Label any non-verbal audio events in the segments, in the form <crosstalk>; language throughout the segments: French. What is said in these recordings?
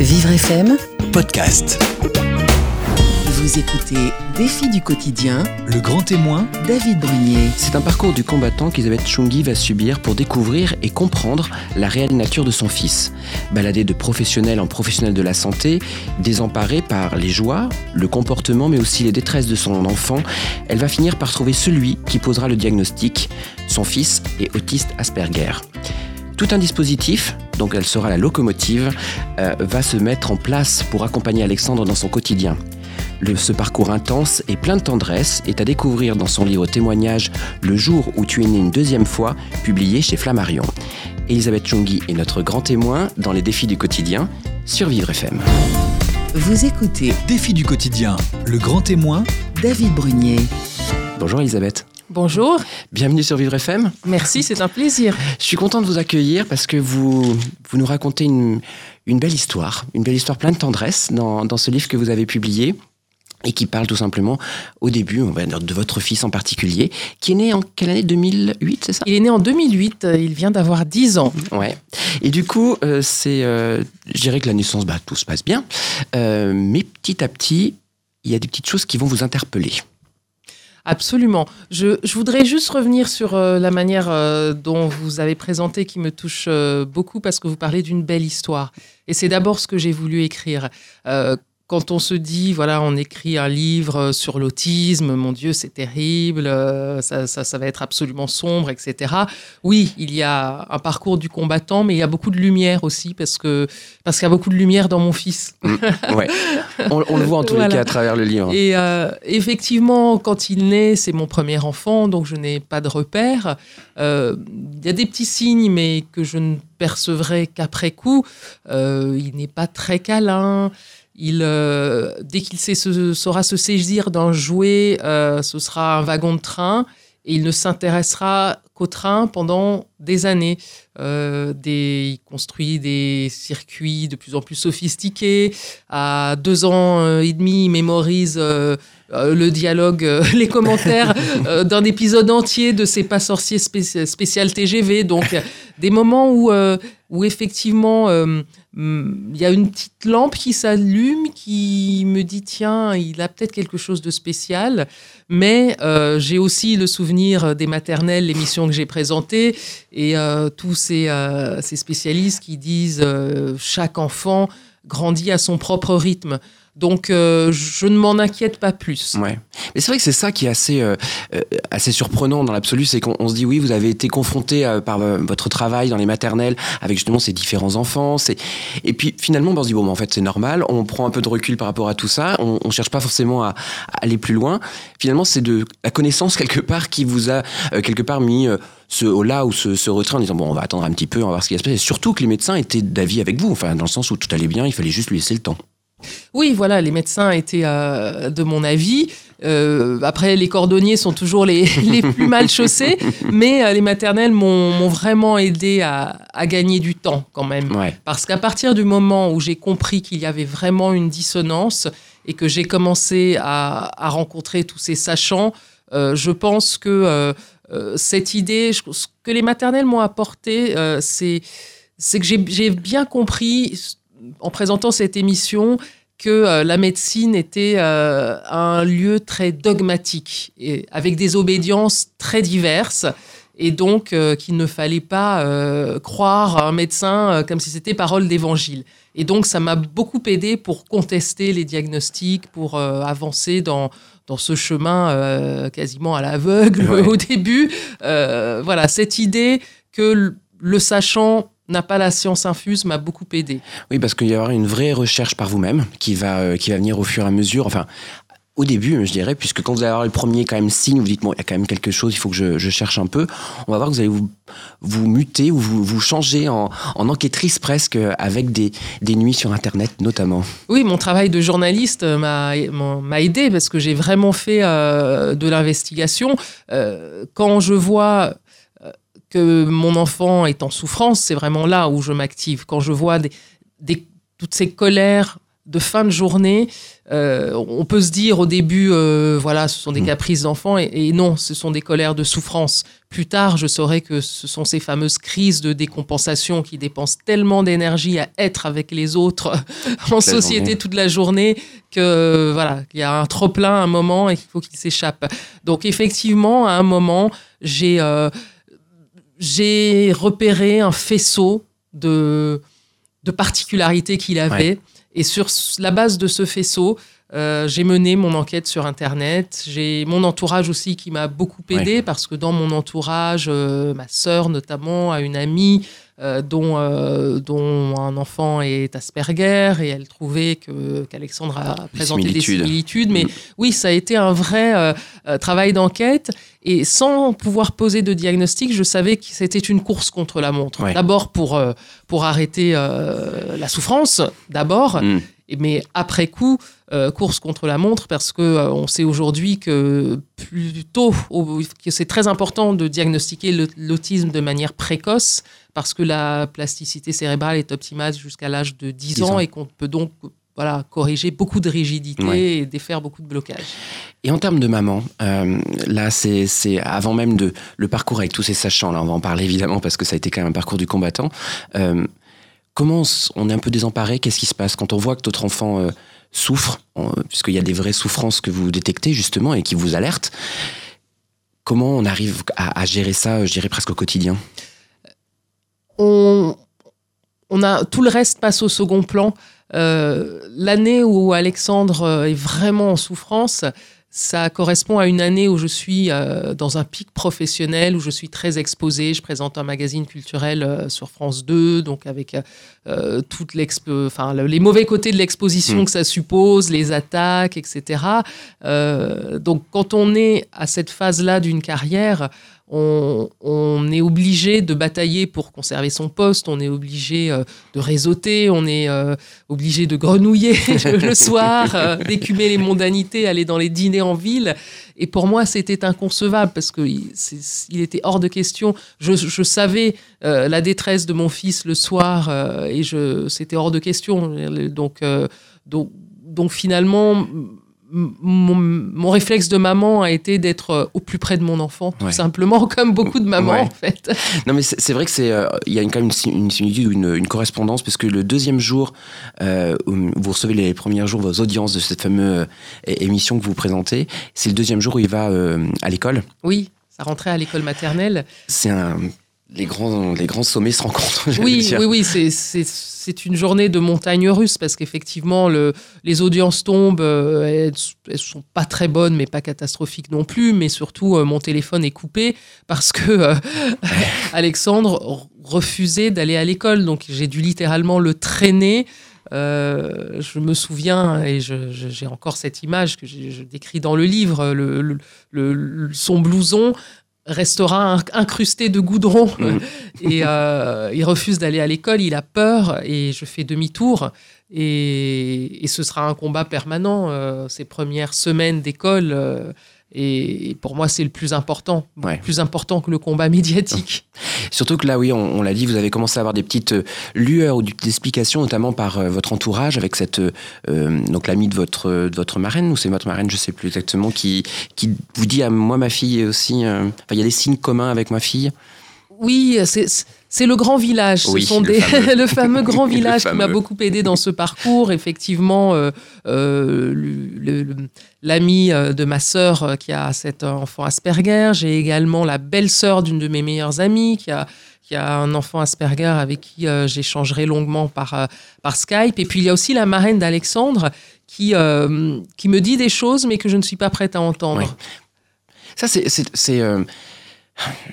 Vivre FM, podcast. vous écoutez Défi du quotidien, Le grand témoin, David Brunier. C'est un parcours du combattant qu'Elisabeth Chungi va subir pour découvrir et comprendre la réelle nature de son fils. Baladée de professionnel en professionnel de la santé, désemparée par les joies, le comportement mais aussi les détresses de son enfant, elle va finir par trouver celui qui posera le diagnostic. Son fils est autiste Asperger. Tout un dispositif, donc elle sera la locomotive, euh, va se mettre en place pour accompagner Alexandre dans son quotidien. Le- ce parcours intense et plein de tendresse est à découvrir dans son livre témoignage Le jour où tu es né une deuxième fois, publié chez Flammarion. Elisabeth Chungi est notre grand témoin dans les défis du quotidien sur Vivre FM. Vous écoutez défi du quotidien, le grand témoin, David Brunier. Bonjour Elisabeth. Bonjour, Bienvenue sur Vivre FM. merci, c'est un plaisir. Je suis content de vous accueillir parce que vous, vous nous racontez une, une belle histoire, une belle histoire pleine de tendresse dans, dans ce livre que vous avez publié et qui parle tout simplement au début on va dire, de votre fils en particulier, qui est né en quelle année? 2008, c'est ça? Il est né en 2008, euh, il vient d'avoir 10 ans. Ouais. Et du coup, euh, c'est, euh, je dirais que la naissance, bah, tout se passe bien, Euh, mais petit à petit, il y a des petites choses qui vont vous interpeller. Absolument. Je, voudrais juste revenir sur euh, la manière euh, dont vous avez présenté qui me touche euh, beaucoup parce que vous parlez d'une belle histoire. Et c'est d'abord ce que j'ai voulu écrire. Euh, quand on se dit, voilà, on écrit un livre sur l'autisme, mon Dieu, c'est terrible, euh, ça, ça, ça va être absolument sombre, etc. Oui, il y a un parcours du combattant, mais il y a beaucoup de lumière aussi, parce que parce qu'il y a beaucoup de lumière dans mon fils. Ouais. <laughs> On, on le voit en tous les cas à travers le livre. Et euh, effectivement, quand il naît, c'est mon premier enfant, donc je n'ai pas de repère. Euh, Il y a des petits signes, mais que je ne percevrai qu'après coup. Euh, il n'est pas très câlin. Il, euh, dès qu'il saura se saisir d'un jouet, euh, ce sera un wagon de train. Et il ne s'intéressera qu'au train pendant des années. Euh, des, il construit des circuits de plus en plus sophistiqués. À deux ans euh, et demi, il mémorise euh, le dialogue, <laughs> les commentaires d'un épisode entier de C'est pas sorcier spéci- spécial TGV. Donc, des moments où, où effectivement, hum, il y a une petite lampe qui s'allume, qui me dit tiens, il a peut-être quelque chose de spécial. Mais j'ai aussi le souvenir des maternelles, l'émission que j'ai présentée, et euh, tous ces, euh, ces spécialistes qui disent euh, chaque enfant grandit à son propre rythme. Donc euh, je ne m'en inquiète pas plus. Ouais. Mais c'est vrai que c'est ça qui est assez, euh, euh, assez surprenant dans l'absolu, c'est qu'on on se dit oui, vous avez été confronté euh, par euh, votre travail dans les maternelles avec justement ces différents enfants. Et puis finalement, ben, on se dit bon, en fait c'est normal, on prend un peu de recul par rapport à tout ça, on, on cherche pas forcément à, à aller plus loin. Finalement, c'est de la connaissance quelque part qui vous a quelque part mis ce là ou ce, ce retrait en disant bon, on va attendre un petit peu, on va voir ce qui va se passer. Surtout que les médecins étaient d'avis avec vous, enfin dans le sens où tout allait bien, il fallait juste lui laisser le temps. Oui, voilà, les médecins étaient euh, de mon avis. Euh, après, les cordonniers sont toujours les, <laughs> les plus mal chaussés, mais euh, les maternelles m'ont vraiment aidé à, à gagner du temps quand même. Ouais. Parce qu'à partir du moment où j'ai compris qu'il y avait vraiment une dissonance et que j'ai commencé à, à rencontrer tous ces sachants, je pense que cette idée, je- ce que les maternelles m'ont apporté, c'est c'est que j'ai bien compris en présentant cette émission que euh, la médecine était euh, un lieu très dogmatique et avec des obédiences très diverses et donc euh, qu'il ne fallait pas euh, croire un médecin comme si c'était parole d'évangile. Et donc ça m'a beaucoup aidé pour contester les diagnostics, pour avancer dans dans ce chemin quasiment à l'aveugle Ouais. <laughs> au début. Voilà, cette idée que le sachant n'a pas la science infuse m'a beaucoup aidé. Oui, parce qu'il y aura une vraie recherche par vous-même qui va, euh, qui va venir au fur et à mesure. Enfin, au début, je dirais, puisque quand vous allez avoir le premier quand même signe, vous dites, bon, il y a quand même quelque chose, il faut que je, je cherche un peu. On va voir que vous allez vous, vous muter ou vous, vous changer en, en enquêtrice presque avec des, des nuits sur Internet notamment. Oui, mon travail de journaliste euh, m'a aidé parce que j'ai vraiment fait euh, de l'investigation. Euh, quand je vois que mon enfant est en souffrance, c'est vraiment là où je m'active. Quand je vois des, des- toutes ces colères de fin de journée. Euh, on peut se dire au début, euh, voilà, ce sont des Mm. caprices d'enfants, et, et non, ce sont des colères de souffrance. Plus tard, je saurai que ce sont ces fameuses crises de décompensation qui dépensent tellement d'énergie à être avec les autres <laughs> en société journée. toute la journée que voilà, il y a un trop plein à un moment et qu'il faut qu'il s'échappe. Donc effectivement, à un moment, j'ai euh, j'ai repéré un faisceau de de particularités qu'il avait. Et sur la base de ce faisceau, euh, j'ai mené mon enquête sur Internet. J'ai mon entourage aussi qui m'a beaucoup aidé parce que dans mon entourage, euh, ma sœur notamment a une amie euh, dont, dont un enfant est Asperger et elle trouvait que qu'Alexandre a Des présenté des similitudes. similitudes. Mais Mm. oui, ça a été un vrai travail d'enquête. Et sans pouvoir poser de diagnostic, je savais que c'était une course contre la montre. Ouais. D'abord pour, pour arrêter la souffrance, d'abord. Mm. Mais après coup, euh, course contre la montre, parce que euh, on sait aujourd'hui que plutôt au- que c'est très important de diagnostiquer l'autisme de manière précoce, parce que la plasticité cérébrale est optimale jusqu'à l'âge de 10, 10 ans, ans. et qu'on peut donc voilà, corriger beaucoup de rigidité Ouais. et défaire beaucoup de blocages. Et en termes de maman, euh, là, c'est avant même de le parcours avec tous ces sachants. Là, on va en parler <laughs> évidemment parce que ça a été quand même un parcours du combattant. Euh, comment on est un peu désemparé Qu'est-ce qui se passe? Quand on voit que notre enfant euh, souffre, en- puisqu'il y a des vraies souffrances que vous détectez justement et qui vous alertent Comment on arrive à, gérer ça, je dirais presque au quotidien? On, on a tout le reste passe au second plan. Euh, L'année où Alexandre est vraiment en souffrance, ça correspond à une année où je suis euh, dans un pic professionnel, où je suis très exposée. Je présente un magazine culturel euh, sur France 2, donc avec euh, enfin, le- les mauvais côtés de l'exposition Mm. que ça suppose, les attaques, etc. Euh, donc quand on est à cette phase-là d'une carrière, on, on est obligé de batailler pour conserver son poste, on est obligé euh, de réseauter, on est euh, obligé de grenouiller <laughs> le soir, euh, d'écumer les mondanités, aller dans les dîners en ville. Et pour moi, c'était inconcevable parce qu'il il était hors de question. Je, savais la détresse de mon fils le soir et c'était hors de question. Donc, donc, donc finalement, mon, mon réflexe de maman a été d'être euh, au plus près de mon enfant, tout Ouais. simplement, <laughs> comme beaucoup de mamans Ouais. en fait. <laughs> Non, mais c'est vrai que c'est euh, il y a une, quand même une, si- une similitude ou une, une correspondance parce que le deuxième jour euh, où vous recevez les premiers jours vos audiences de cette fameuse euh, émission que vous présentez, c'est le deuxième jour où il va à l'école. Oui, ça rentrait à l'école maternelle. C'est un les grands les grands sommets se rencontrent. <laughs> Oui, dire. oui, oui, c'est- c'est c'est une journée de montagne russe parce qu'effectivement, le- les audiences tombent, euh, elles, elles sont pas très bonnes, mais pas catastrophiques non plus. Mais surtout, euh, mon téléphone est coupé parce que euh, <laughs> Alexandre refusait d'aller à l'école. Donc, j'ai dû littéralement le traîner. Euh, je me souviens, et je- je- j'ai encore cette image que je décris dans le livre, le- le- son blouson restera inc- incrusté de goudron Mhm. <laughs> et euh, il refuse d'aller à l'école, il a peur et je fais demi-tour et, et ce sera un combat permanent euh, ces premières semaines d'école euh, et pour moi c'est le plus important, Ouais. plus important que le combat médiatique. <laughs> Surtout que là, oui, on, on l'a dit, vous avez commencé à avoir des petites euh, lueurs ou des petites explications, notamment par euh, votre entourage, avec cette euh, donc l'ami de votre de votre marraine ou c'est votre marraine, je sais plus exactement, qui qui vous dit à moi ma fille aussi. euh, Enfin, il y a des signes communs avec ma fille. Oui, c'est le grand village. Oui, Ce sont le des, fameux. <laughs> le fameux grand village qui m'a beaucoup aidé dans ce parcours. Effectivement, euh, euh, l'ami euh, de ma sœur qui a cet enfant Asperger. J'ai également la belle-sœur d'une de mes meilleures amies qui a qui a un enfant Asperger avec qui euh, j'échangerai longuement par, euh, par Skype. Et puis il y a aussi la marraine d'Alexandre qui, euh, qui me dit des choses mais que je ne suis pas prête à entendre. Ça, c'est.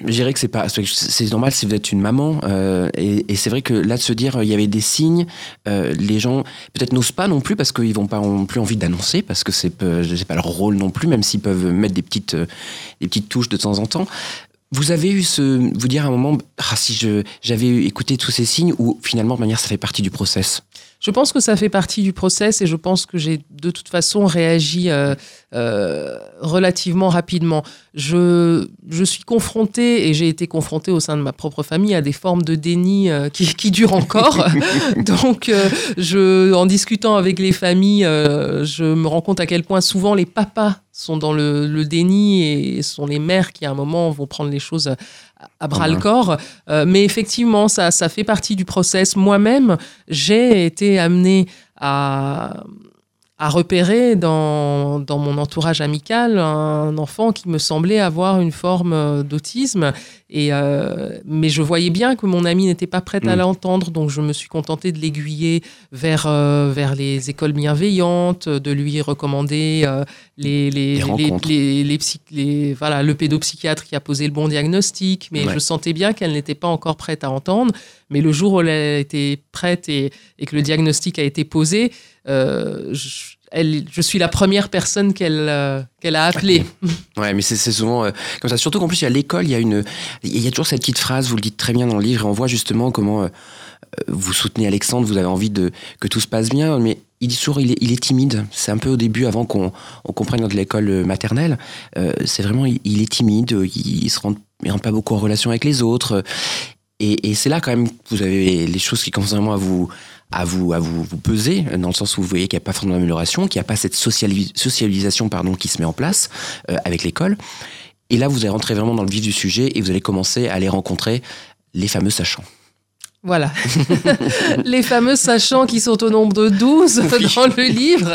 Je dirais que c'est pas, c'est normal si vous êtes une maman, euh, et, et c'est vrai que là de se dire il y avait des signes, euh, les gens peut-être n'osent pas non plus parce qu'ils vont pas ont plus envie d'annoncer parce que c'est c'est pas leur rôle non plus, même s'ils peuvent mettre des petites euh, des petites touches de temps en temps. Vous avez eu ce vous dire à un moment ah si j'avais écouté tous ces signes ou finalement de manière ça fait partie du process? Je pense que ça fait partie du process et je pense que j'ai de toute façon réagi euh, euh, relativement rapidement. Je, je suis confrontée, et j'ai été confrontée au sein de ma propre famille, à des formes de déni euh, qui, qui durent encore. <laughs> Donc, je, en discutant avec les familles, je me rends compte à quel point souvent les papas sont dans le, le déni et sont les mères qui, à un moment, vont prendre les choses à, à bras le corps. Euh, mais effectivement, ça, ça fait partie du process. Moi-même, j'ai été amenée à, à repérer dans, dans mon entourage amical un enfant qui me semblait avoir une forme euh, d'autisme. Et, euh, mais je voyais bien que mon ami n'était pas prête à Mm. l'entendre, donc je me suis contentée de l'aiguiller vers, euh, vers les écoles bienveillantes, de lui recommander euh, les, les, Les psy- voilà, le pédopsychiatre qui a posé le bon diagnostic. Mais Ouais. je sentais bien qu'elle n'était pas encore prête à entendre. Mais le jour où elle a été prête et, que le diagnostic a été posé, euh, je, suis la première personne qu'elle euh, qu'elle a appelée. <laughs> Ouais, mais c'est souvent euh, comme ça. Surtout qu'en plus, a l'école, il y a une, il y a toujours cette petite phrase. Vous le dites très bien dans le livre, et on voit justement comment vous soutenez Alexandre. Vous avez envie de que tout se passe bien, mais il dit toujours, il est, timide. C'est un peu au début, avant qu'on on comprenne dans l'école maternelle. C'est vraiment, il, est timide. Il, il se rend, rentre pas beaucoup en relation avec les autres. Et, et c'est là quand même que vous avez les choses qui commencent vraiment à vous à vous, à vous, vous peser, dans le sens où vous voyez qu'il n'y a pas forcément d'amélioration, qu'il n'y a pas cette socialis- socialisation pardon, qui se met en place euh, avec l'école. Et là, vous allez rentrer vraiment dans le vif du sujet et vous allez commencer à aller rencontrer les fameux sachants. Voilà. <laughs> les fameux sachants qui sont au nombre de 12 Oui. dans le livre.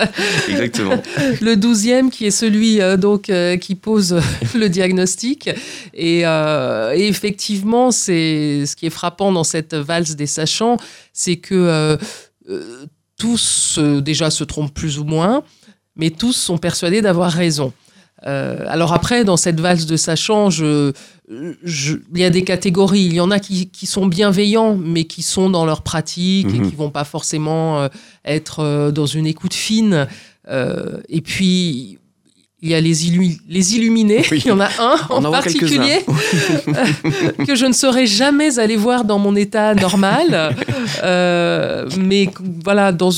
Exactement. Le douzième qui est celui euh, donc euh, qui pose le diagnostic. Et, euh, et effectivement, c'est ce qui est frappant dans cette valse des sachants, c'est que euh, euh, tous euh, déjà se trompent plus ou moins, mais tous sont persuadés d'avoir raison. Euh, alors après, dans cette valse de je, je- il y a des catégories. Il y en a qui, qui sont bienveillants, mais qui sont dans leur pratique et Mhm. qui vont pas forcément euh, être euh, dans une écoute fine. Euh, et puis, il y a les, illu- les illuminés. Oui. <laughs> Il y en a un On en particulier <laughs> que je ne serais jamais allé voir dans mon état normal. <laughs> Euh, mais voilà, dans,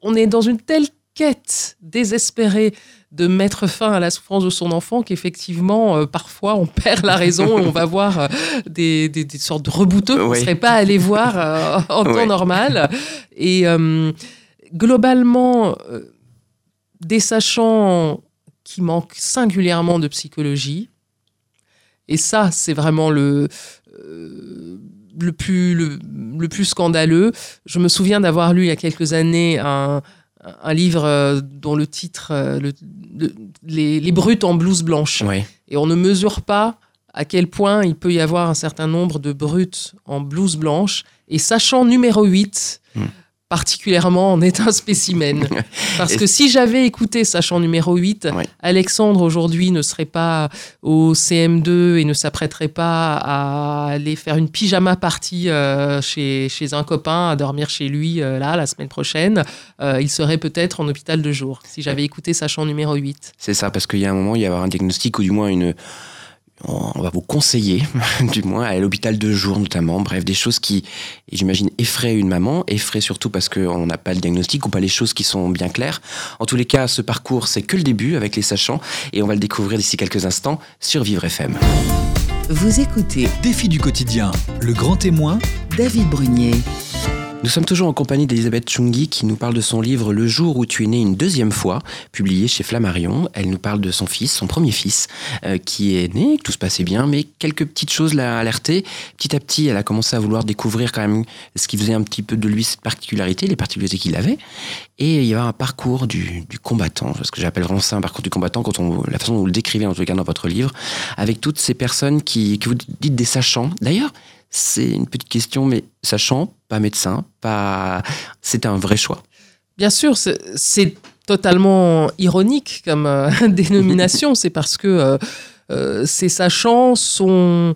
on est dans une telle quête désespérée de mettre fin à la souffrance de son enfant qu'effectivement, euh, parfois, on perd la raison et on va voir euh, des, des- des sortes de rebouteux qu'on ne Oui. serait pas allé voir euh, en temps normal. <laughs> Et globalement, des sachants qui manquent singulièrement de psychologie. Et ça, c'est vraiment le, le, plus, le, le plus scandaleux. Je me souviens d'avoir lu il y a quelques années un, un livre euh, dont le titre, euh, le- le- les, les brutes en blouse blanche. Et on ne mesure pas à quel point il peut y avoir un certain nombre de brutes en blouse blanche. Et sachant numéro 8, Hmm. Particulièrement, en est un spécimen. <laughs> Parce que si j'avais écouté sachant numéro 8, Ouais. Alexandre aujourd'hui ne serait pas au CM2 et ne s'apprêterait pas à aller faire une pyjama party euh, chez, chez un copain, à dormir chez lui euh, là la semaine prochaine. Euh, il serait peut-être en hôpital de jour si j'avais écouté sachant numéro 8. C'est ça, parce qu'il y a un moment, il y a un diagnostic ou du moins une. On va vous conseiller, <laughs> du moins, à l'hôpital de jour notamment. Bref, des choses qui, j'imagine, effraient une maman, effraient surtout parce qu'on n'a pas le diagnostic ou pas les choses qui sont bien claires. En tous les cas, ce parcours, c'est que le début avec les sachants et on va le découvrir d'ici quelques instants sur Vivre FM. Vous écoutez Défi du quotidien, le grand témoin, David Brunier. Nous sommes toujours en compagnie d'Elisabeth Chungi qui nous parle de son livre Le jour où tu es né une deuxième fois, publié chez Flammarion. Elle nous parle de son fils, son premier fils, euh, qui est né, tout se passait bien, mais quelques petites choses l'ont alerté. Petit à petit, elle a commencé à vouloir découvrir quand même ce qui faisait un petit peu de lui cette particularité, les particularités qu'il avait. Et il y a un parcours du, combattant, ce que j'appelle vraiment ça un parcours du combattant, quand on, la façon dont vous le décrivez en tout cas dans votre livre, avec toutes ces personnes qui, vous dites des sachants. D'ailleurs, c'est une petite question, mais sachant, pas médecin, pas. C'était un vrai choix. Bien sûr, c'est- totalement ironique comme euh, <laughs> dénomination. C'est parce que euh, euh, ces sachants sont,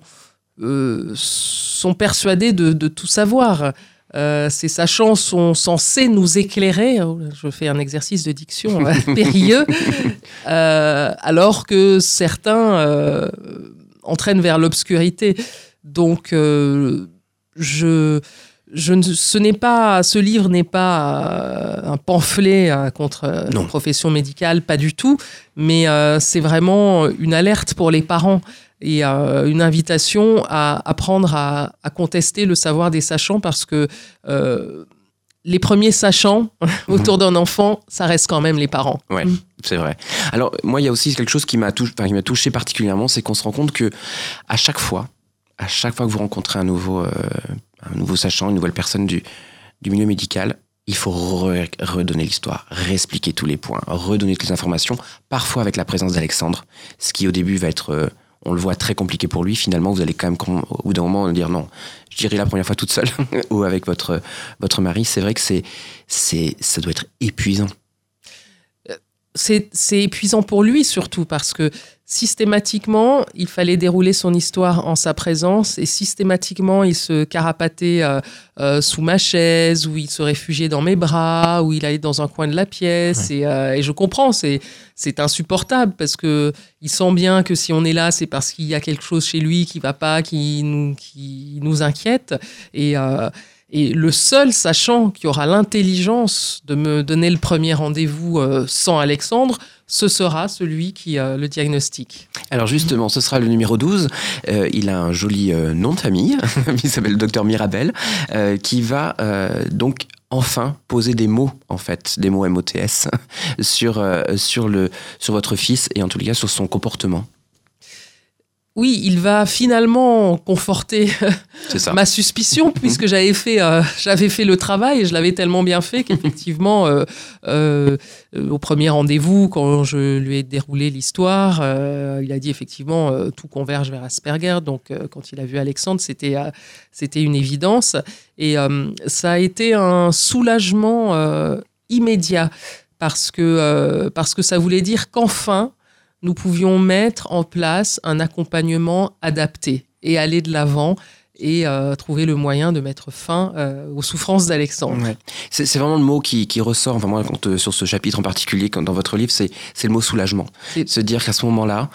euh, sont persuadés de, de tout savoir. Euh, ces sachants sont censés nous éclairer. Oh, Je fais un exercice de diction euh, <laughs> périlleux. Euh, alors que certains euh, entraînent vers l'obscurité. Donc, euh, je, je ne, ce n'est pas, ce livre n'est pas euh, un pamphlet euh, contre euh, Non. la profession médicale, pas du tout, mais euh, c'est vraiment une alerte pour les parents et euh, une invitation à apprendre à, à contester le savoir des sachants parce que euh, les premiers sachants <laughs> autour d'un enfant, ça reste quand même les parents. Ouais, Mm. c'est vrai. Alors moi, il y a aussi quelque chose qui m'a touché, enfin, touché particulièrement, c'est qu'on se rend compte que à chaque fois, à chaque fois que vous rencontrez un nouveau, euh, un nouveau sachant, une nouvelle personne du, du milieu médical, il faut re- redonner l'histoire, réexpliquer tous les points, redonner toutes les informations, parfois avec la présence d'Alexandre, ce qui au début va être, euh, on le voit, très compliqué pour lui. Finalement, vous allez quand même, au bout d'un moment, dire non, je dirais la première fois toute seule <laughs> ou avec votre, votre mari. C'est vrai que c'est, ça doit être épuisant. C'est épuisant pour lui surtout parce que systématiquement, il fallait dérouler son histoire en sa présence et systématiquement, il se carapatait euh, euh, sous ma chaise ou il se réfugiait dans mes bras ou il allait dans un coin de la pièce et, euh, et je comprends, c'est insupportable parce que il sent bien que si on est là, c'est parce qu'il y a quelque chose chez lui qui va pas, qui nous qui nous inquiète et et le seul sachant qui aura l'intelligence de me donner le premier rendez-vous euh, sans Alexandre, ce sera celui qui euh, le diagnostique. Alors justement, ce sera le numéro 12. Euh, il a un joli euh, nom de famille. <laughs> il s'appelle le docteur Mirabel, qui va donc enfin poser des mots, en fait, des mots MOTS, <laughs> sur, sur, le, sur votre fils et en tout cas sur son comportement. Oui, il va finalement conforter ma suspicion <laughs> puisque j'avais fait, euh, j'avais fait le travail et je l'avais tellement bien fait qu'effectivement, euh, euh, au premier rendez-vous, quand je lui ai déroulé l'histoire, il a dit effectivement tout converge vers Asperger. Donc, quand il a vu Alexandre, c'était c'était une évidence et ça a été un soulagement immédiat parce que parce que ça voulait dire qu'enfin nous pouvions mettre en place un accompagnement adapté et aller de l'avant et euh, trouver le moyen de mettre fin euh, aux souffrances d'Alexandre. Ouais. C'est vraiment le mot qui, qui ressort, enfin moi, quand, euh, sur ce chapitre en particulier, quand, dans votre livre, c'est le mot soulagement. C'est- Se dire qu'à ce moment-là,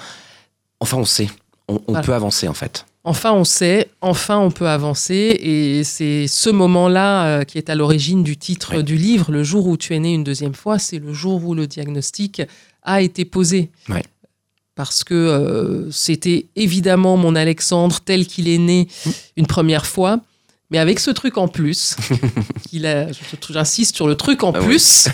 enfin on sait, on, on Voilà. peut avancer en fait. Enfin, on sait, enfin, on peut avancer. Et c'est ce moment-là euh, qui est à l'origine du titre du livre, Le jour où tu es né une deuxième fois, c'est le jour où le diagnostic a été posé. Parce que euh, c'était évidemment mon Alexandre tel qu'il est né une première fois, mais avec ce truc en plus, <laughs> j'insiste sur le truc en Ah oui. plus,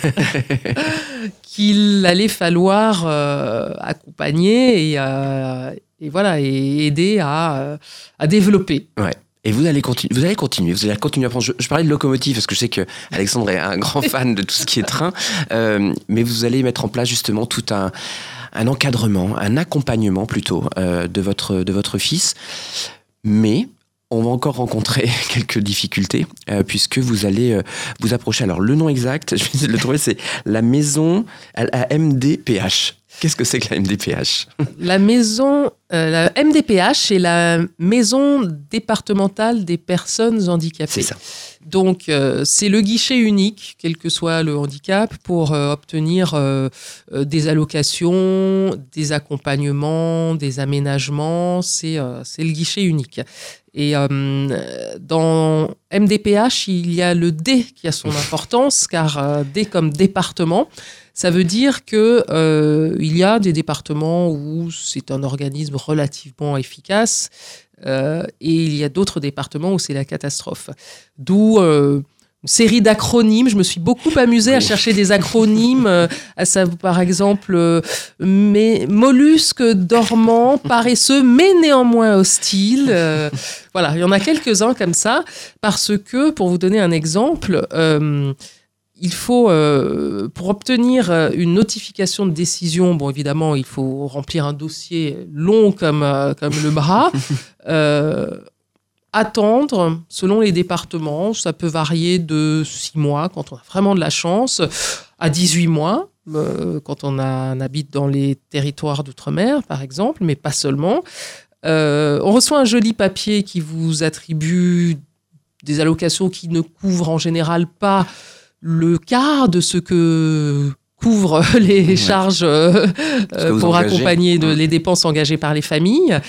<laughs> qu'il allait falloir euh, accompagner et, euh, et voilà et aider à, à développer. Et vous allez continuer, vous allez continuer, vous allez continuer à prendre. Je, je parlais de locomotive parce que je sais que Alexandre est un grand <laughs> fan de tout ce qui est train, euh, mais vous allez mettre en place justement tout un, un encadrement, un accompagnement plutôt euh, de votre de votre fils. Mais on va encore rencontrer <laughs> quelques difficultés euh, puisque vous allez euh, vous approcher. Alors le nom exact, <laughs> je vais essayer de le trouver, c'est la maison à la MDPH. Qu'est-ce que c'est que la MDPH La maison, euh, la MDPH, c'est la maison départementale des personnes handicapées. C'est ça. Donc, euh, c'est le guichet unique, quel que soit le handicap, pour euh, obtenir euh, euh, des allocations, des accompagnements, des aménagements. C'est euh, c'est le guichet unique. Et euh, dans MDPH, il y a le D qui a son <laughs> importance, car euh, D comme département, ça veut dire que euh, il y a des départements où c'est un organisme relativement efficace euh, et il y a d'autres départements où c'est la catastrophe. D'où euh, une série d'acronymes. Je me suis beaucoup amusée à chercher des acronymes, euh, à savoir par exemple mais, mollusque dormant, paresseux, mais néanmoins hostile. Euh, voilà, il y en a quelques-uns comme ça, parce que, pour vous donner un exemple, il faut, euh, pour obtenir euh, une notification de décision, bon, évidemment, il faut remplir un dossier long comme, euh, comme le bras. <laughs> Euh, attendre, selon les départements, ça peut varier de 6 mois quand on a vraiment de la chance, à 18 mois quand on, a- on habite dans les territoires d'outre-mer, par exemple, mais pas seulement. On reçoit un joli papier qui vous attribue des allocations qui ne couvrent en général pas le quart de ce que couvre <laughs> les charges euh, pour engagez. accompagner de- les dépenses engagées par les familles.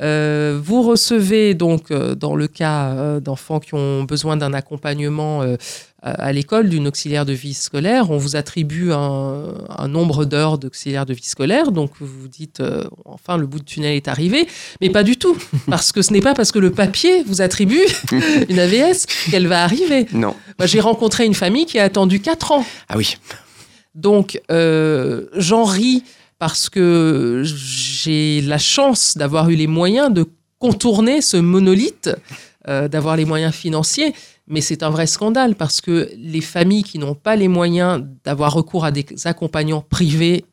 Euh, vous recevez donc, euh, dans le cas euh, d'enfants qui ont besoin d'un accompagnement à l'école, d'une auxiliaire de vie scolaire, on vous attribue un, un nombre d'heures d'auxiliaire de vie scolaire. Donc vous vous dites, euh, enfin, le bout de tunnel est arrivé. Mais pas du tout. Parce que ce n'est pas parce que le papier vous attribue <laughs> une AVS qu'elle va arriver. Non. Moi, j'ai rencontré une famille qui a attendu 4 ans. Ah oui. Donc, euh, j'en ris parce que j'ai la chance d'avoir eu les moyens de contourner ce monolithe, euh, d'avoir les moyens financiers. Mais c'est un vrai scandale parce que les familles qui n'ont pas les moyens d'avoir recours à des accompagnants privés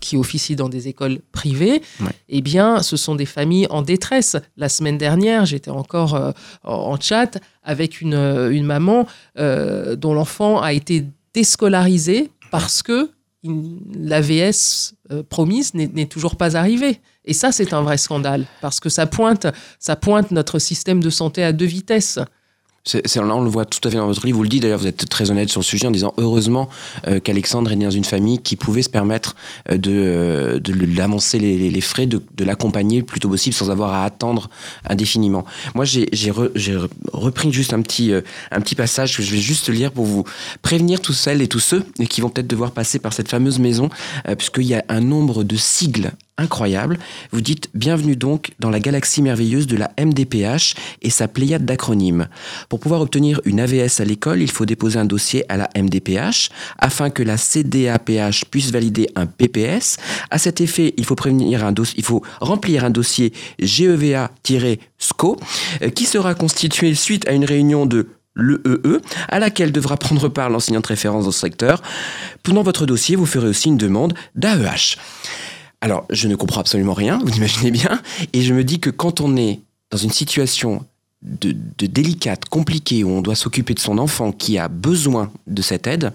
qui officient dans des écoles privées, Ouais. eh bien, ce sont des familles en détresse. La semaine dernière, j'étais encore euh, en chat avec une, euh, une maman euh, dont l'enfant a été déscolarisé parce que l'AVS euh, promise n'est toujours pas arrivée. Et ça, c'est un vrai scandale parce que ça pointe, ça pointe notre système de santé à deux vitesses. C'est- là, on le voit tout à fait dans votre livre. Vous le dites d'ailleurs, vous êtes très honnête sur le sujet en disant heureusement euh, qu'Alexandre est né dans une famille qui pouvait se permettre euh, de, euh, de lui avancer les, les- frais, de, de l'accompagner le plus tôt possible sans avoir à attendre indéfiniment. Moi, j'ai re- repris juste un petit, euh, un petit passage que je vais juste lire pour vous prévenir tous celles et tous ceux qui vont peut-être devoir passer par cette fameuse maison, euh, puisqu'il y a un nombre de sigles incroyables. Vous dites bienvenue donc dans la galaxie merveilleuse de la MDPH et sa pléiade d'acronymes. Pour pouvoir obtenir une AVS à l'école, il faut déposer un dossier à la MDPH afin que la CDAPH puisse valider un PPS. À cet effet, il faut, prévenir un il faut remplir un dossier GEVA-SCO euh, qui sera constitué suite à une réunion de l'EEE, à laquelle devra prendre part l'enseignant de référence dans ce secteur. Pendant votre dossier, vous ferez aussi une demande d'AEH. Alors, je ne comprends absolument rien, vous imaginez bien, et je me dis que quand on est dans une situation de, délicate, compliquée, où on doit s'occuper de son enfant qui a besoin de cette aide,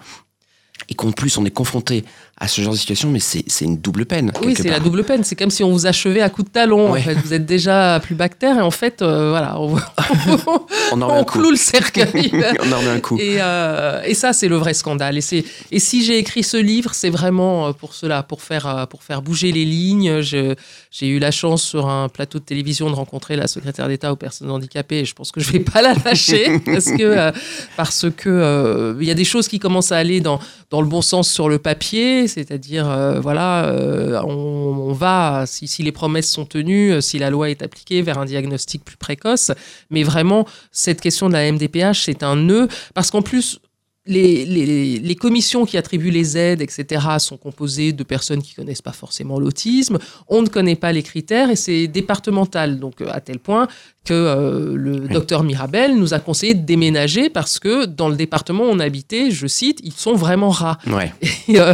et qu'en plus on est confronté à ce genre de situation, mais c'est une double peine. Oui, c'est la double peine. C'est comme si on vous achevait à coups de talon. Ouais. En fait. Vous êtes déjà plus bactère et en fait, euh, voilà, on, <laughs> On en cloue le cercueil. <laughs> on en remet un coup. Et, euh, et ça, c'est le vrai scandale. Et, si j'ai écrit ce livre, c'est vraiment euh, pour cela, pour faire, pour faire bouger les lignes. J'ai eu la chance sur un plateau de télévision de rencontrer la secrétaire d'État aux personnes handicapées. Et je pense que je vais pas la lâcher <laughs> parce que euh, parce que il y a des choses qui commencent à aller dans dans le bon sens sur le papier, c'est-à-dire euh, voilà, euh, on, va si, si les promesses sont tenues, euh, si la loi est appliquée vers un diagnostic plus précoce. Mais vraiment, cette question de la MDPH, c'est un nœud parce qu'en plus. Les, les- les commissions qui attribuent les aides, etc., sont composées de personnes qui connaissent pas forcément l'autisme. On ne connaît pas les critères et c'est départemental. Donc, euh, à tel point que euh, le docteur Mirabel nous a conseillé de déménager parce que dans le département où on habitait, je cite, ils sont vraiment rats. Ouais. Et, euh,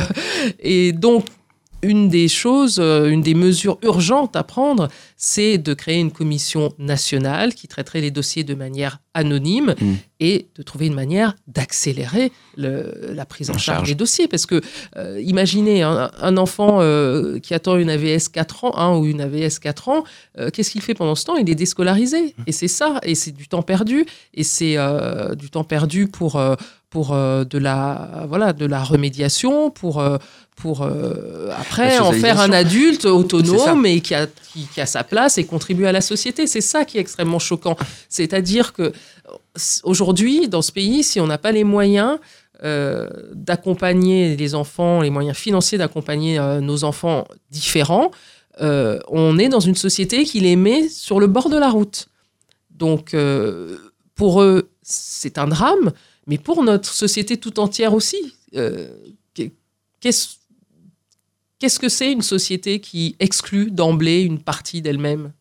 et donc, une des choses, euh, une des mesures urgentes à prendre, c'est de créer une commission nationale qui traiterait les dossiers de manière anonyme Mm. et de trouver une manière d'accélérer la prise en En charge charge. des dossiers. Parce que, euh, imaginez un, un enfant euh, qui attend une AVS 4 ans, un ou une AVS 4 ans, euh, qu'est-ce qu'il fait pendant ce temps? Il est déscolarisé. Et c'est ça, et c'est du temps perdu, et c'est du temps perdu pour, pour euh, de, la, voilà, de la remédiation, pour, euh, pour euh, après en faire un adulte autonome et qui a, qui, qui a sa place et contribue à la société. C'est ça qui est extrêmement choquant. C'est-à-dire que aujourd'hui, dans ce pays, si on n'a pas les moyens d'accompagner les enfants, les moyens financiers d'accompagner nos enfants différents, on est dans une société qui les met sur le bord de la route. Donc, pour eux, c'est un drame, mais pour notre société tout entière aussi. Euh, qu'est- Qu'est-ce que c'est une société qui exclut d'emblée une partie d'elle-même?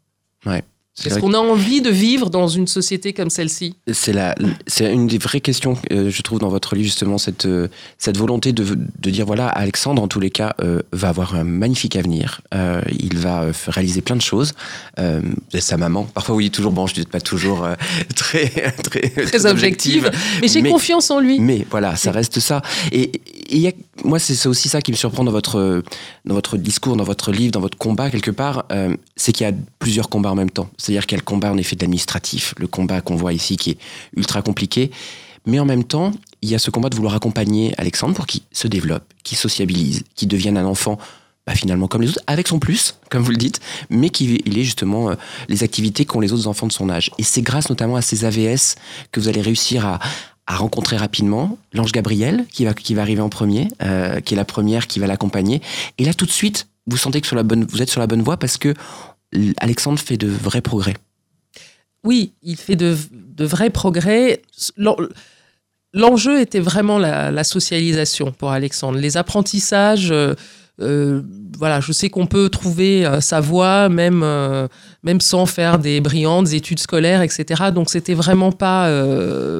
Est-ce qu'on a envie de vivre dans une société comme celle-ci? C'est la, c'est une des vraies questions, euh, je trouve, dans votre livre, justement, cette, euh, cette volonté de, de dire, voilà, Alexandre, en tous les cas, euh, va avoir un magnifique avenir. Il va réaliser plein de choses. Sa maman, parfois, oui, toujours, bon, je dis pas toujours <laughs> très, très, Très objective. Mais j'ai confiance en lui. Mais voilà, ça reste ça. Et il y a, moi, c'est aussi ça qui me surprend dans votre, dans votre discours, dans votre livre, dans votre combat, quelque part, euh, c'est qu'il y a plusieurs combats en même temps. C'est-à-dire qu'il y a le combat, en effet, de l'administratif, le combat qu'on voit ici qui est ultra compliqué. Mais en même temps, il y a ce combat de vouloir accompagner Alexandre pour qu'il se développe, qu'il sociabilise, qu'il devienne un enfant bah, finalement comme les autres, avec son plus, comme vous le dites, mais qu'il ait justement euh, les activités qu'ont les autres enfants de son âge. Et c'est grâce notamment à ces AVS que vous allez réussir à, à rencontrer rapidement l'ange Gabriel qui va, qui va arriver en premier, euh, qui est la première qui va l'accompagner. Et là tout de suite, vous sentez que sur la bonne, vous êtes sur la bonne voie parce que Alexandre fait de vrais progrès. Oui, il fait de, de vrais progrès. L'enjeu était vraiment la, socialisation pour Alexandre. Les apprentissages, euh, euh, voilà, je sais qu'on peut trouver euh, sa voie même euh, même sans faire des brillantes études scolaires, etc. Donc c'était vraiment pas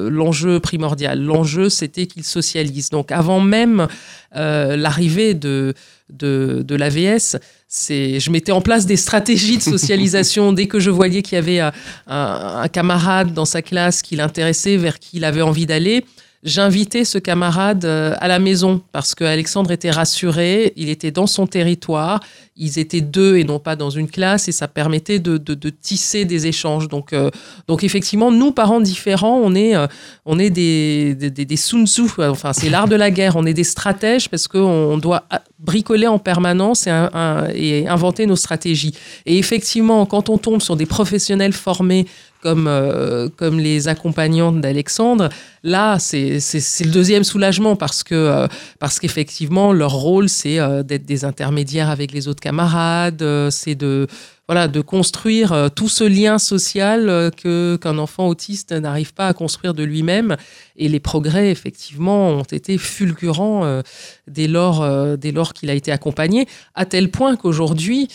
l'enjeu primordial. L'enjeu c'était qu'il socialise. Donc avant même l'arrivée de de, de l'AVS, c'est, je mettais en place des stratégies de socialisation <laughs> dès que je voyais qu'il y avait un, un, camarade dans sa classe qui l'intéressait, vers qui il avait envie d'aller j'invitais ce camarade euh, à la maison parce que Alexandre était rassuré, il était dans son territoire, ils étaient deux et non pas dans une classe et ça permettait de, tisser des échanges. Donc, euh, donc effectivement, nous, parents différents, on est, euh, on est des, des, des, Sun Tzu, enfin c'est l'art de la guerre, on est des stratèges parce qu'on doit bricoler en permanence et inventer nos stratégies. Et effectivement, quand on tombe sur des professionnels formés comme, euh, comme les accompagnantes d'Alexandre, là, c'est le deuxième soulagement parce que euh, parce qu'effectivement, leur rôle, c'est euh, d'être des intermédiaires avec les autres camarades, c'est de voilà, de construire tout ce lien social que qu'un enfant autiste n'arrive pas à construire de lui-même. Et les progrès, effectivement, ont été fulgurants dès lors, dès lors qu'il a été accompagné, à tel point qu'aujourd'hui,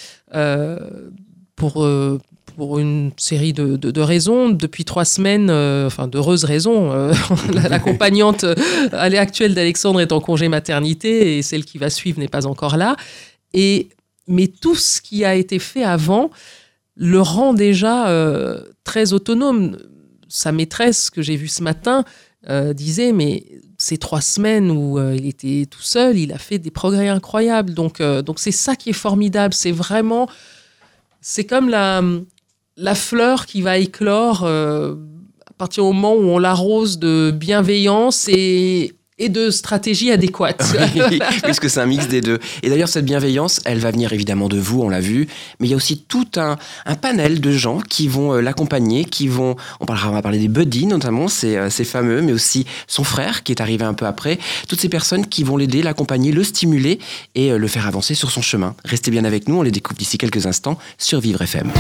pour, pour une série de, de, raisons. Depuis trois semaines, euh, enfin d'heureuses raisons, euh, <laughs> l'accompagnante à actuelle d'Alexandre est en congé maternité et celle qui va suivre n'est pas encore là. Et, mais tout ce qui a été fait avant le rend déjà euh, très autonome. Sa maîtresse, que j'ai vue ce matin, disait, mais ces trois semaines où il était tout seul, il a fait des progrès incroyables. Donc, donc c'est ça qui est formidable. C'est vraiment, c'est comme la, la fleur qui va éclore euh, à partir du moment où on l'arrose de bienveillance et, et de stratégie adéquate. oui, <laughs> puisque c'est un mix des deux. Et d'ailleurs, cette bienveillance, elle va venir évidemment de vous, on l'a vu, mais il y a aussi tout un, un panel de gens qui vont euh, l'accompagner, qui vont, on, parlera, on va parler des buddies notamment, c'est euh, fameux, mais aussi son frère qui est arrivé un peu après, toutes ces personnes qui vont l'aider, l'accompagner, le stimuler et le faire avancer sur son chemin. Restez bien avec nous, on les découvre d'ici quelques instants sur Vivre FM.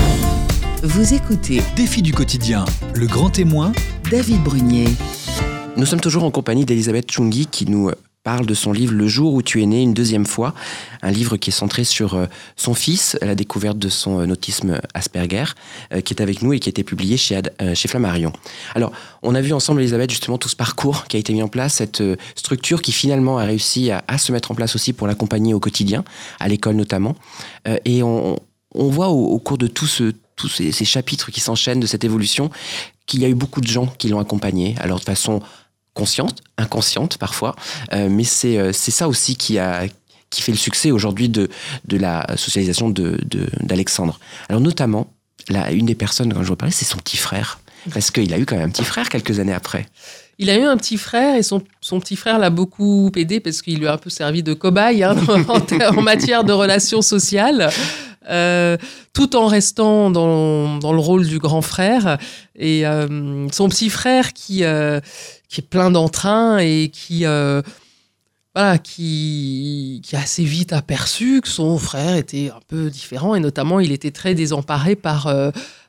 Vous écoutez Défi du quotidien, le grand témoin, David Brunier. Nous sommes toujours en compagnie d'Elisabeth Chungi qui nous parle de son livre Le jour où tu es né une deuxième fois, un livre qui est centré sur euh, son fils, la découverte de son euh, autisme Asperger, euh, qui est avec nous et qui a été publié chez, chez Flammarion. Alors, on a vu ensemble, Elisabeth, justement tout ce parcours qui a été mis en place, cette structure qui finalement a réussi à, se mettre en place aussi pour l'accompagner au quotidien, à l'école notamment. et on, voit au, cours de tous ces, chapitres qui s'enchaînent de cette évolution, qu'il y a eu beaucoup de gens qui l'ont accompagné, alors de façon consciente, inconsciente parfois, euh, mais euh, c'est ça aussi qui a qui fait le succès aujourd'hui de, de la socialisation d'Alexandre. De, alors notamment, une des personnes dont je veux parler, c'est son petit frère. Parce qu'il a eu quand même un petit frère quelques années après. Il a eu un petit frère et son, son petit frère l'a beaucoup aidé parce qu'il lui a un peu servi de cobaye hein, en, matière de relations sociales. Euh, tout en restant dans, dans, le rôle du grand frère. Et son petit frère qui, qui est plein d'entrain et qui, voilà, qui, qui a assez vite aperçu que son frère était un peu différent et notamment il était très désemparé par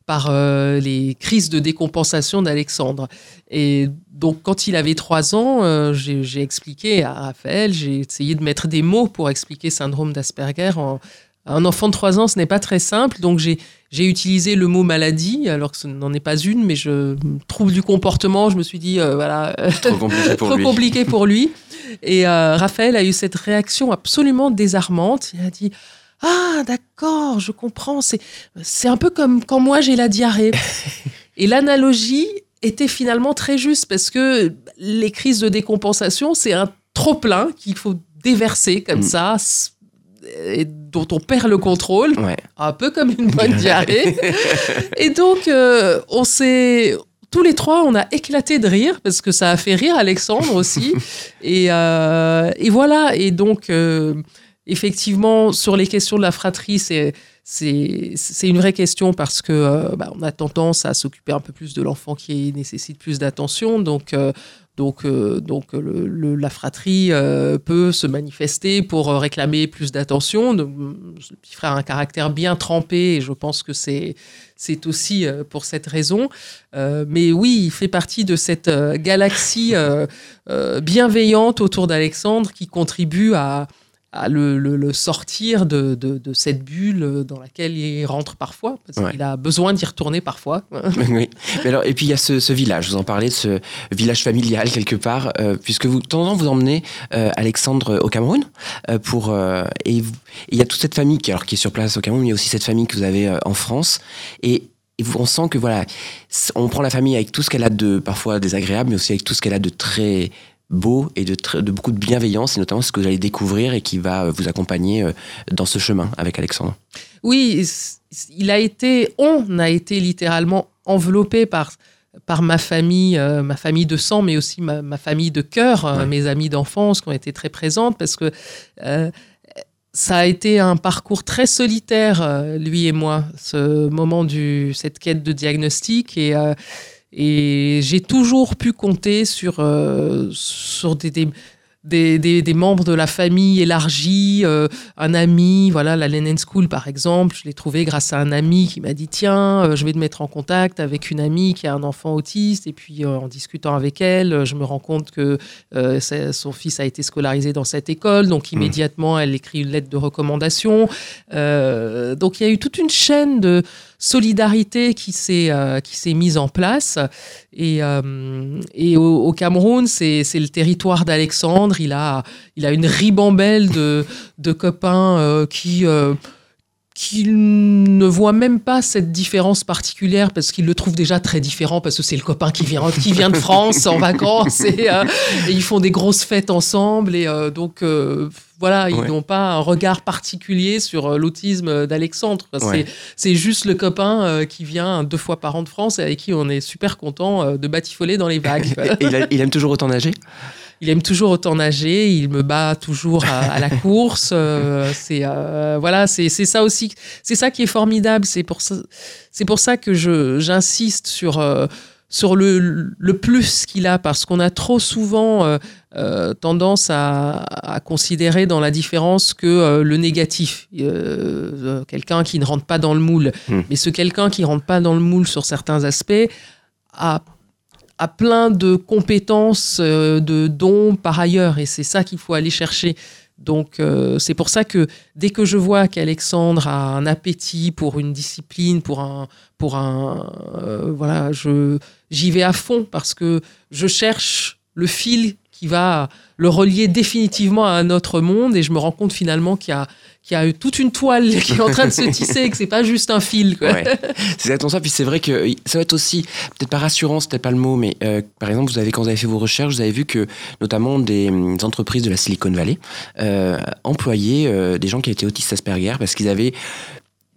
par les crises de décompensation d'Alexandre. Et donc, quand il avait trois ans, j'ai expliqué à Raphaël, j'ai essayé de mettre des mots pour expliquer syndrome d'Asperger en, un enfant de 3 ans, ce n'est pas très simple, donc j'ai utilisé le mot maladie, alors que ce n'en est pas une, mais je trouve du comportement, je me suis dit, euh, voilà, trop <laughs> compliqué pour, lui. compliqué pour lui. Et euh, Raphaël a eu cette réaction absolument désarmante. Il a dit, ah d'accord, je comprends, c'est un peu comme quand moi j'ai la diarrhée. Et l'analogie était finalement très juste, parce que les crises de décompensation, c'est un trop plein qu'il faut déverser comme mm. ça et dont on perd le contrôle, un peu comme une bonne <laughs> diarrhée. et donc, euh, on s'est tous les trois, on a éclaté de rire parce que ça a fait rire Alexandre aussi. <laughs> et, euh, et, voilà. Et donc, euh, effectivement, sur les questions de la fratrie, c'est c'est une vraie question parce que euh, bah, on a tendance à s'occuper un peu plus de l'enfant qui nécessite plus d'attention. Donc, euh, donc, euh, donc le, la fratrie peut se manifester pour réclamer plus d'attention. Le petit frère a un caractère bien trempé et je pense que c'est aussi pour cette raison. mais oui, il fait partie de cette galaxie bienveillante autour d'Alexandre qui contribue à à le, sortir de, cette bulle dans laquelle il rentre parfois, parce qu'il a besoin d'y retourner parfois. <laughs> oui. alors, et puis il y a ce, village, vous en parlez, de ce village familial quelque part, euh, puisque vous, de temps en temps, vous emmenez euh, Alexandre au Cameroun, euh, pour, et il y a toute cette famille qui, alors, qui est sur place au Cameroun, mais il y a aussi cette famille que vous avez en France, et et on sent que voilà, on prend la famille avec tout ce qu'elle a de parfois désagréable, mais aussi avec tout ce qu'elle a de très beau et de, de, beaucoup de bienveillance, et notamment ce que vous allez découvrir et qui va euh, vous accompagner euh, dans ce chemin avec Alexandre. Oui, il a été, on a été littéralement enveloppé par par ma famille, euh, ma famille de sang, mais aussi ma, famille de cœur, mes amis d'enfance qui ont été très présentes, parce que ça a été un parcours très solitaire, lui et moi, ce moment du cette quête de diagnostic et et j'ai toujours pu compter sur, euh, sur des, des, des, des, membres de la famille élargie, euh, un ami, voilà, la Lennon School par exemple, je l'ai trouvé grâce à un ami qui m'a dit tiens, euh, je vais te mettre en contact avec une amie qui a un enfant autiste, et puis euh, en discutant avec elle, je me rends compte que son fils a été scolarisé dans cette école, donc mmh. immédiatement elle écrit une lettre de recommandation. donc il y a eu toute une chaîne de solidarité qui s'est qui s'est mise en place et, et au, au Cameroun c'est le territoire d'Alexandre il a, il a une ribambelle de, de copains euh, qui, euh, qui ne voient même pas cette différence particulière parce qu'ils le trouvent déjà très différent parce que c'est le copain qui vient, qui vient de France en vacances et, euh, et, ils font des grosses fêtes ensemble. Et donc, voilà, ils n'ont pas un regard particulier sur l'autisme d'Alexandre. C'est juste le copain qui vient deux fois par an de France et avec qui on est super content de batifoler dans les vagues. <laughs> il, il aime toujours autant nager? Il aime toujours autant nager, il me bat toujours à, la course. Euh, c'est euh, voilà, c'est ça aussi, c'est ça qui est formidable. C'est pour ça, c'est pour ça que je j'insiste sur euh, sur le, le plus qu'il a, parce qu'on a trop souvent tendance à, à, considérer dans la différence que le négatif, quelqu'un qui ne rentre pas dans le moule. Hmm. Mais ce quelqu'un qui rentre pas dans le moule sur certains aspects a a plein de compétences, euh, de dons par ailleurs, et c'est ça qu'il faut aller chercher. Donc euh, c'est pour ça que dès que je vois qu'Alexandre a un appétit pour une discipline, pour un, pour un, euh, voilà, je j'y vais à fond parce que je cherche le fil qui va le relier définitivement à un autre monde et je me rends compte finalement qu'il y a qu'il y a toute une toile qui est en train de se tisser et que c'est pas juste un fil. Ouais. C'est exactement ça. Puis c'est vrai que ça va être aussi, peut-être pas rassurant, c'était pas le mot, mais euh, par exemple, vous avez, quand vous avez fait vos recherches, vous avez vu que notamment des, hum, entreprises de la Silicon Valley euh, employaient euh, des gens qui étaient autistes Asperger parce qu'ils avaient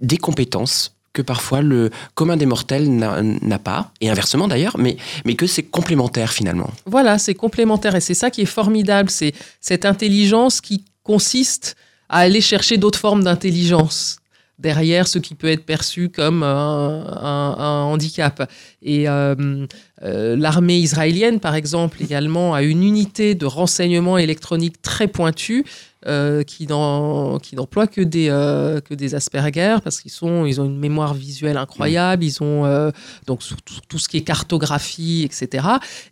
des compétences que parfois le commun des mortels n'a pas, et inversement d'ailleurs, mais, mais que c'est complémentaire finalement. Voilà, c'est complémentaire, et c'est ça qui est formidable, c'est cette intelligence qui consiste à aller chercher d'autres formes d'intelligence derrière ce qui peut être perçu comme un, handicap. Et euh, euh, l'armée israélienne, par exemple, également, a une unité de renseignement électronique très pointue euh, qui n'emploie que des que des Asperger parce qu'ils ils ont une mémoire visuelle incroyable ils ont donc tout, ce qui est cartographie etc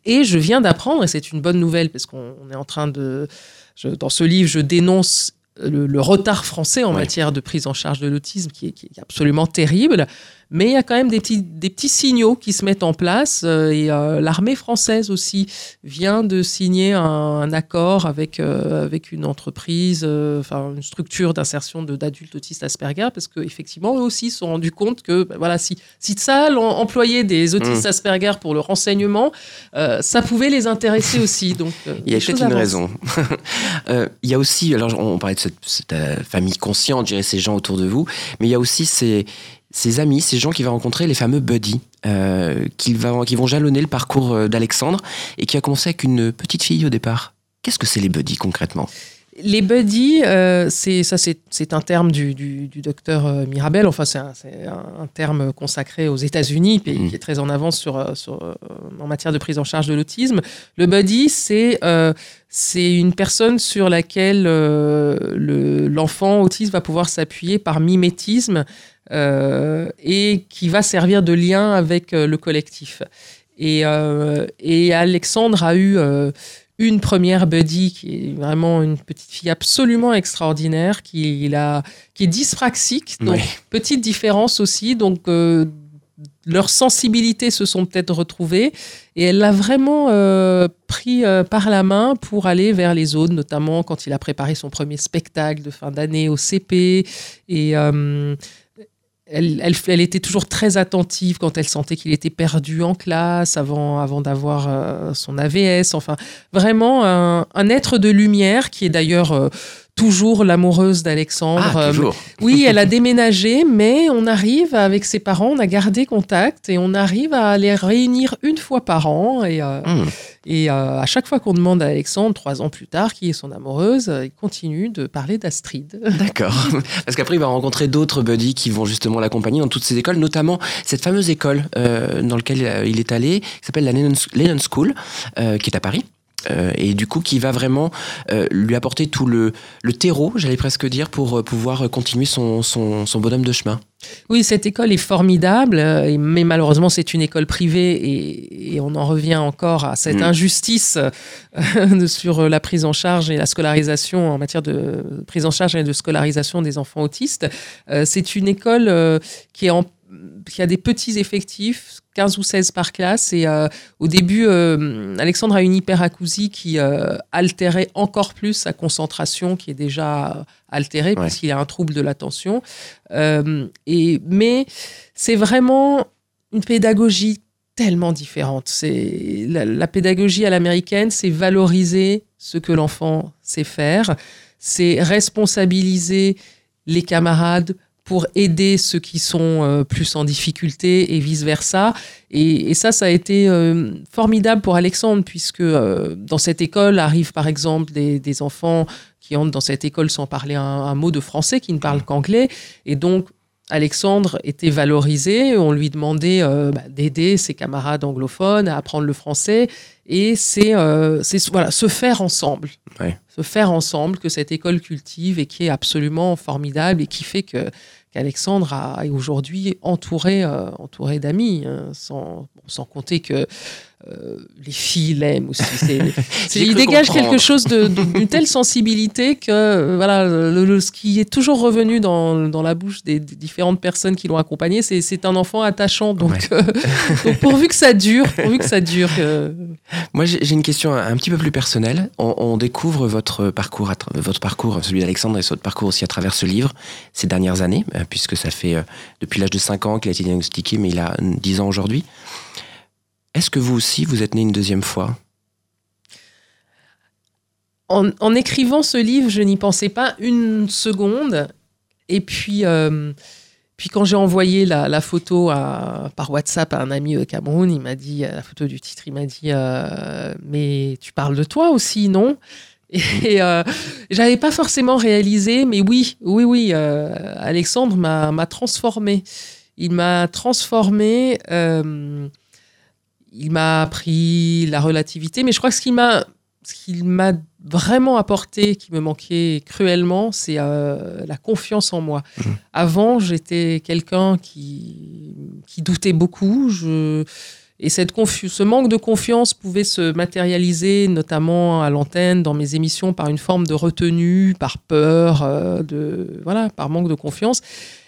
et je viens d'apprendre et c'est une bonne nouvelle parce qu'on est en train de dans ce livre je dénonce le, retard français en matière de prise en charge de l'autisme qui est, absolument terrible. Mais il y a quand même des petits, des petits signaux qui se mettent en place. Euh, et euh, l'armée française aussi vient de signer un, accord avec, euh, avec une entreprise, enfin une structure d'insertion d'adultes autistes Asperger, parce qu'effectivement, eux aussi se sont rendus compte que ben voilà, si, si ça employait des autistes mmh. Asperger pour le renseignement, ça pouvait les intéresser aussi. Donc, il y a peut-être une raison. <laughs> il y a aussi, alors on parlait de cette, cette famille consciente, je dirais ces gens autour de vous, mais il y a aussi ces ses amis, ces gens qu'il va rencontrer, les fameux buddies, euh, qui, va, qui vont jalonner le parcours euh, d'Alexandre et qui a commencé avec une petite fille au départ. Qu'est-ce que c'est les buddies concrètement? Les buddies, euh, c'est ça, c'est un terme du, docteur euh, Mirabel. Enfin, c'est un, terme consacré aux États-Unis, pays mm. qui est très en avance sur, en matière de prise en charge de l'autisme. Le buddy, c'est c'est une personne sur laquelle l'enfant autiste va pouvoir s'appuyer par mimétisme et qui va servir de lien avec le collectif. Et, et Alexandre a eu une première buddy qui est vraiment une petite fille absolument extraordinaire, qui, a, qui est dyspraxique, donc petite différence aussi. Donc, euh, leurs sensibilités se sont peut-être retrouvées et elle l'a vraiment euh, pris euh, par la main pour aller vers les autres, notamment quand il a préparé son premier spectacle de fin d'année au CP. Et elle, était toujours très attentive quand elle sentait qu'il était perdu en classe avant, avant d'avoir euh, son AVS. Enfin, vraiment un, être de lumière qui est d'ailleurs euh, toujours l'amoureuse d'Alexandre. Ah, toujours. oui, elle a déménagé, mais on arrive avec ses parents, on a gardé contact et on arrive à les réunir une fois par an. Et, euh, hmm. et euh, à chaque fois qu'on demande à Alexandre, trois ans plus tard, qui est son amoureuse, il continue de parler d'Astrid. <laughs> D'accord. Parce qu'après, il va rencontrer d'autres buddies qui vont justement l'accompagner dans toutes ces écoles, notamment cette fameuse école euh, dans laquelle il est allé, qui s'appelle la Lennon School, qui est à Paris. Euh, et du coup qui va vraiment euh, lui apporter tout le, le terreau, j'allais presque dire, pour euh, pouvoir continuer son, son, son, bonhomme de chemin. Oui, cette école est formidable, mais malheureusement c'est une école privée et, et, on en revient encore à cette mm. injustice <laughs> sur la prise en charge et la scolarisation en matière de prise en charge et de scolarisation des enfants autistes. c'est une école qui est en qui a des petits effectifs, 15 ou 16 par classe. Et euh, au début, euh, Alexandre a une hyperacousie qui euh, altérait encore plus sa concentration, qui est déjà altérée, puisqu'il a un trouble de l'attention. et, mais c'est vraiment une pédagogie tellement différente. C'est la, la pédagogie à l'américaine, c'est valoriser ce que l'enfant sait faire, c'est responsabiliser les camarades pour aider ceux qui sont euh, plus en difficulté et vice-versa. Et, ça, ça a été euh, formidable pour Alexandre, puisque euh, dans cette école arrivent par exemple des, enfants qui entrent dans cette école sans parler un, mot de français, qui ne parlent qu'anglais. Et donc, Alexandre était valorisé, on lui demandait bah, d'aider ses camarades anglophones à apprendre le français, et c'est voilà, se faire ensemble, se faire ensemble que cette école cultive et qui est absolument formidable et qui fait que qu'Alexandre est aujourd'hui entouré, euh, d'amis, hein, sans, compter que euh, les filles l'aiment aussi. <laughs> il dégage quelque chose d'une telle sensibilité que euh, voilà, le, ce qui est toujours revenu dans, dans la bouche des, différentes personnes qui l'ont accompagné, c'est un enfant attachant. Donc, euh, <laughs> donc, pourvu que ça dure, pourvu que ça dure. Moi, j'ai une question un, petit peu plus personnelle. On, découvre votre parcours, votre parcours, celui d'Alexandre et votre parcours aussi à travers ce livre ces dernières années, puisque ça fait depuis l'âge de 5 ans qu'il a été diagnostiqué, mais il a 10 ans aujourd'hui. Est-ce que vous aussi, vous êtes né une deuxième fois? En, écrivant ce livre, je n'y pensais pas une seconde. Et puis, euh, puis quand j'ai envoyé la, photo par WhatsApp à un ami au Cameroun, il m'a dit, la photo du titre, il m'a dit euh, Mais tu parles de toi aussi, non? <laughs> Et euh, j'avais pas forcément réalisé, mais oui, oui, oui, Alexandre m'a transformé. Il m'a transformé il m'a appris la relativité, mais je crois que ce qu'il m'a, ce qu'il m'a vraiment apporté, qui me manquait cruellement, c'est euh, la confiance en moi. Mmh. Avant, j'étais quelqu'un qui, qui doutait beaucoup. Je, et cette ce manque de confiance pouvait se matérialiser, notamment à l'antenne, dans mes émissions, par une forme de retenue, par peur, euh, de, voilà, par manque de confiance.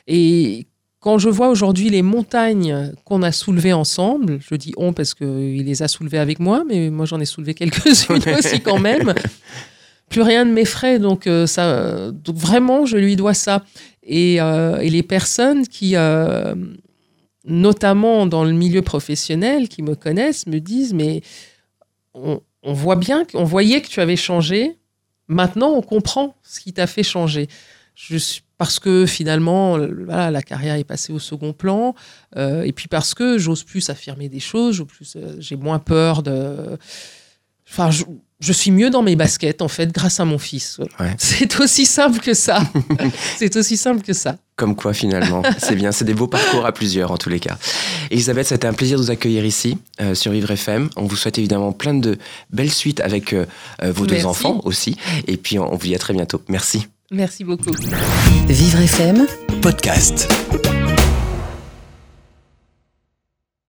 Et quand je vois aujourd'hui les montagnes qu'on a soulevées ensemble, je dis on parce qu'il les a soulevées avec moi, mais moi j'en ai soulevé quelques-unes <laughs> aussi quand même. Plus rien ne m'effraie, donc, euh, ça, donc vraiment je lui dois ça. Et, euh, les personnes qui, euh, notamment dans le milieu professionnel, qui me connaissent, me disent mais on, voit bien, on voyait que tu avais changé. Maintenant, on comprend ce qui t'a fait changer. Je suis, parce que finalement, voilà, la carrière est passée au second plan, euh, et puis parce que j'ose plus affirmer des choses, euh, j'ai moins peur de. Enfin, je, je suis mieux dans mes baskets, en fait, grâce à mon fils. Ouais. <laughs> C'est aussi simple que ça. <laughs> c'est aussi simple que ça. Comme quoi, finalement, c'est bien. C'est des beaux parcours à plusieurs, en tous les cas. Elisabeth, c'était un plaisir de vous accueillir ici, euh, sur Vivre FM. On vous souhaite évidemment plein de belles suites avec euh, vos deux enfants aussi. Et puis, on vous dit à très bientôt. Merci. Merci beaucoup. Vivre FM Podcast.